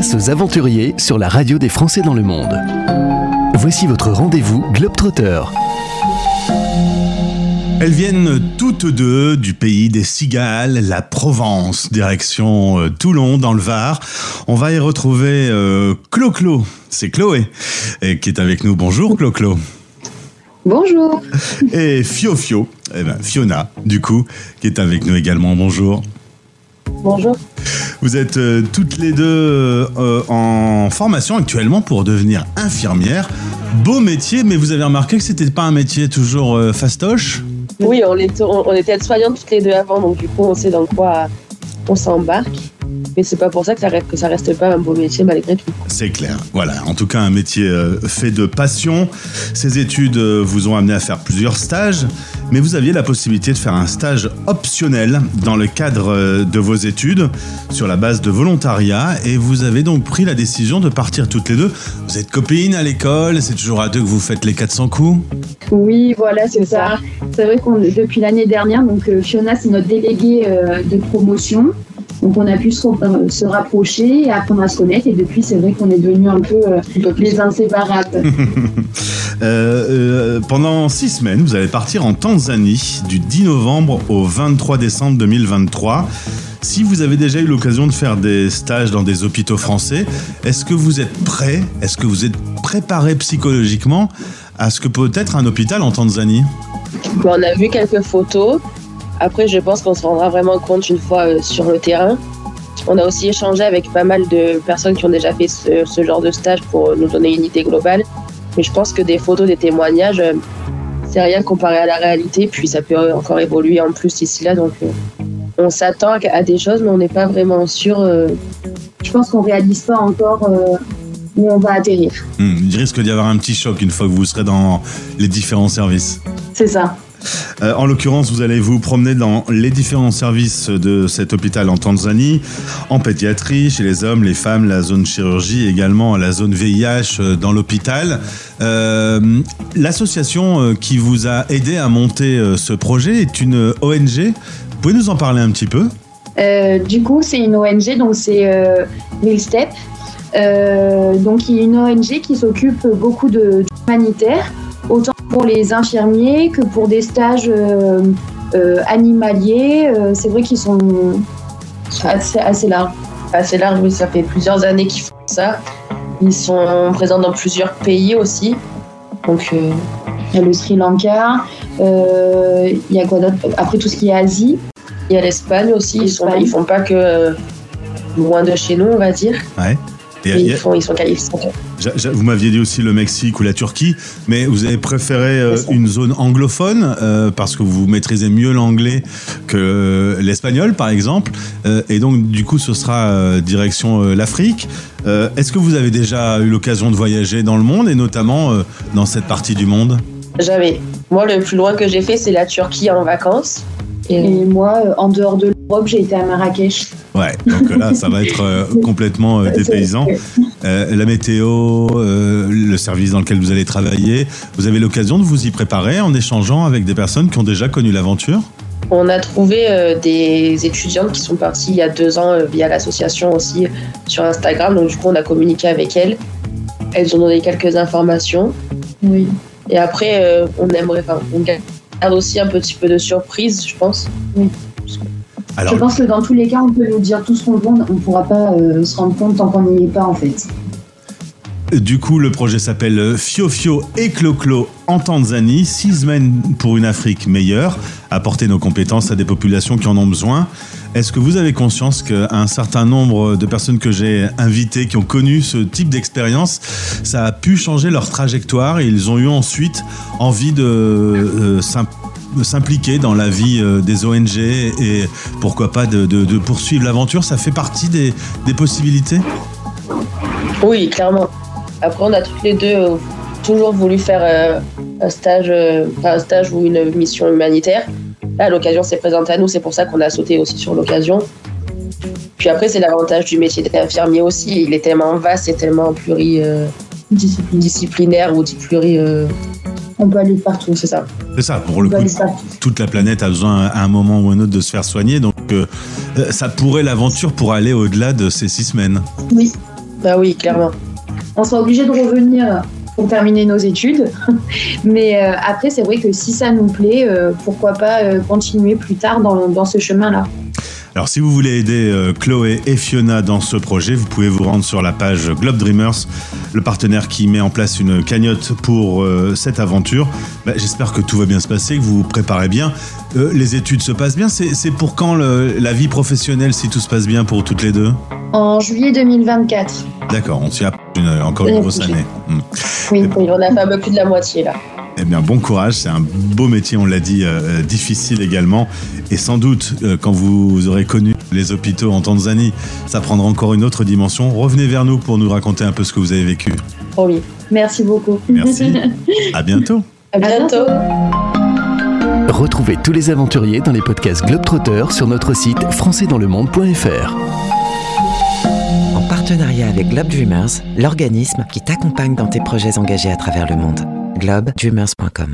Place aux aventuriers sur la radio des Français dans le monde. Voici votre rendez-vous Globetrotter. Elles viennent toutes deux du pays des cigales, la Provence, direction euh, Toulon dans le Var. On va y retrouver euh, Clo-Clo, c'est Chloé, et qui est avec nous. Bonjour Clo-Clo. Bonjour. Et Fio-Fio, eh ben, Fiona, du coup, qui est avec nous également. Bonjour. Bonjour. Vous êtes euh, toutes les deux euh, en formation actuellement pour devenir infirmière. Beau métier, mais vous avez remarqué que c'était pas un métier toujours euh, fastoche? Oui, on, est, on, on était aides-soignantes toutes les deux avant, donc du coup, on sait dans quoi on s'embarque. Mais c'est pas pour ça que ça, reste, que ça reste pas un beau métier malgré tout. C'est clair. Voilà, en tout cas un métier fait de passion. Ces études vous ont amené à faire plusieurs stages, mais vous aviez la possibilité de faire un stage optionnel dans le cadre euh, de vos études sur la base de volontariat et vous avez donc pris la décision de partir toutes les deux. Vous êtes copines à l'école, c'est toujours à deux que vous faites les 400 coups Oui, voilà, c'est ça. C'est vrai qu'on depuis l'année dernière, donc euh, Fiona, c'est notre déléguée euh, de promotion. Donc on a pu se, rapprocher et apprendre à se connaître. Et depuis, c'est vrai qu'on est devenus un peu les inséparables. Euh, euh, pendant six semaines, vous allez partir en Tanzanie du 10 novembre au 23 décembre 2023. Si vous avez déjà eu l'occasion de faire des stages dans des hôpitaux français, est-ce que vous êtes prêt Est-ce que vous êtes préparé psychologiquement à ce que peut être un hôpital en Tanzanie? On a vu quelques photos. Après, je pense qu'on se rendra vraiment compte une fois euh, sur le terrain. On a aussi échangé avec pas mal de personnes qui ont déjà fait ce genre de stage pour nous donner une idée globale. Mais je pense que des photos, des témoignages, euh, c'est rien comparé à la réalité. Puis ça peut encore évoluer en plus ici là. Donc euh, on s'attend à des choses, mais on n'est pas vraiment sûr. euh, Je pense qu'on réalise pas encore où on va atterrir. Hmm, Il risque d'y avoir un petit choc une fois que vous serez dans les différents services. C'est ça. Euh, en l'occurrence, vous allez vous promener dans les différents services de cet hôpital en Tanzanie, en pédiatrie, chez les hommes, les femmes, la zone chirurgie, également la zone VIH euh, dans l'hôpital. Euh, L'association qui vous a aidé à monter ce projet est une ONG. Vous pouvez nous en parler un petit peu? Du coup, c'est une ONG, donc c'est Real Step. Euh, donc, il y a une ONG qui s'occupe beaucoup de d'humanitaire, autant pour les infirmiers que pour des stages euh, euh, animaliers. Euh, c'est vrai qu'ils sont assez, assez larges. assez large. Oui, ça fait plusieurs années qu'ils font ça. Ils sont présents dans plusieurs pays aussi. Donc, euh, Il y a le Sri Lanka, euh, il y a quoi d'autre? Après, tout ce qui est Asie. il y a l'Espagne aussi. Ils, sont, ils font pas que euh, loin de chez nous, on va dire. Ouais. Et, Et et- ils, font, ils sont qualifiés. j'a- j'a- vous m'aviez dit aussi le Mexique ou la Turquie, mais vous avez préféré euh, une zone anglophone euh, parce que vous maîtrisez mieux l'anglais que euh, l'espagnol, par exemple. Euh, et donc, du coup, ce sera euh, direction euh, l'Afrique. Euh, Est-ce que vous avez déjà eu l'occasion de voyager dans le monde et notamment euh, dans cette partie du monde? Jamais. Moi, le plus loin que j'ai fait, c'est la Turquie en vacances. Et, Et moi, euh, en dehors de l'Europe, j'ai été à Marrakech. Ouais, donc là, ça va être euh, complètement euh, dépaysant. Euh, la météo, euh, le service dans lequel vous allez travailler, vous avez l'occasion de vous y préparer en échangeant avec des personnes qui ont déjà connu l'aventure? On a trouvé euh, des étudiantes qui sont parties il y a deux ans euh, via l'association aussi sur Instagram. Donc, du coup, on a communiqué avec elles. Elles ont donné quelques informations. Oui. Et après, euh, on aimerait, enfin, on garde aussi un petit peu de surprise, je pense. Alors, Je pense que dans tous les cas, on peut nous dire tout ce qu'on veut, on ne pourra pas euh, se rendre compte tant qu'on n'y est pas en fait. du coup, le projet s'appelle euh, Fio Fio et Clo-Clo en Tanzanie. Six semaines pour une Afrique meilleure, apporter nos compétences à des populations qui en ont besoin. Est-ce que vous avez conscience qu'un certain nombre de personnes que j'ai invitées, qui ont connu ce type d'expérience, ça a pu changer leur trajectoire et ils ont eu ensuite envie de euh, s'impliquer dans la vie euh, des ONG et pourquoi pas de, de- de poursuivre l'aventure Ça fait partie des, des possibilités? Oui, clairement. Après, on a toutes les deux euh, toujours voulu faire euh, un stage, un stage ou une mission humanitaire. Là, l'occasion s'est présentée à nous, c'est pour ça qu'on a sauté aussi sur l'occasion. Puis après, c'est l'avantage du métier d'infirmier aussi. Il est tellement vaste et tellement pluridisciplinaire ou pluri. On peut aller partout. c'est ça. C'est ça, pour le On coup, toute la planète a besoin à un moment ou un autre de se faire soigner, donc euh, euh, ça pourrait l'aventure pour aller au-delà de ces six semaines. Oui. Bah oui, clairement. On sera obligé de revenir pour terminer nos études. Mais euh, après, c'est vrai que si ça nous plaît, euh, pourquoi pas continuer plus tard dans, dans ce chemin-là. Alors si vous voulez aider euh, Chloé et Fiona dans ce projet, vous pouvez vous rendre sur la page Globe Dreamers, le partenaire qui met en place une cagnotte pour euh, cette aventure. Bah, J'espère que tout va bien se passer, que vous vous préparez bien. Euh, les études se passent bien. C'est pour quand le- la vie professionnelle, si tout se passe bien pour toutes les deux? En juillet 2024. D'accord, on s'y une- encore une grosse année. Hmm. Oui. Oui, on a fait un peu plus de la moitié là. Eh bien, bon courage, c'est un beau métier, on l'a dit, euh, difficile également. Et sans doute, euh, quand vous aurez connu les hôpitaux en Tanzanie, ça prendra encore une autre dimension. Revenez vers nous pour nous raconter un peu ce que vous avez vécu. Promis. Merci beaucoup. Merci. À bientôt. À bientôt. Retrouvez tous les aventuriers dans les podcasts Globetrotter sur notre site françaisdanslemonde.fr. En partenariat avec Globe Dreamers, l'organisme qui t'accompagne dans tes projets engagés à travers le monde. globedreamers.com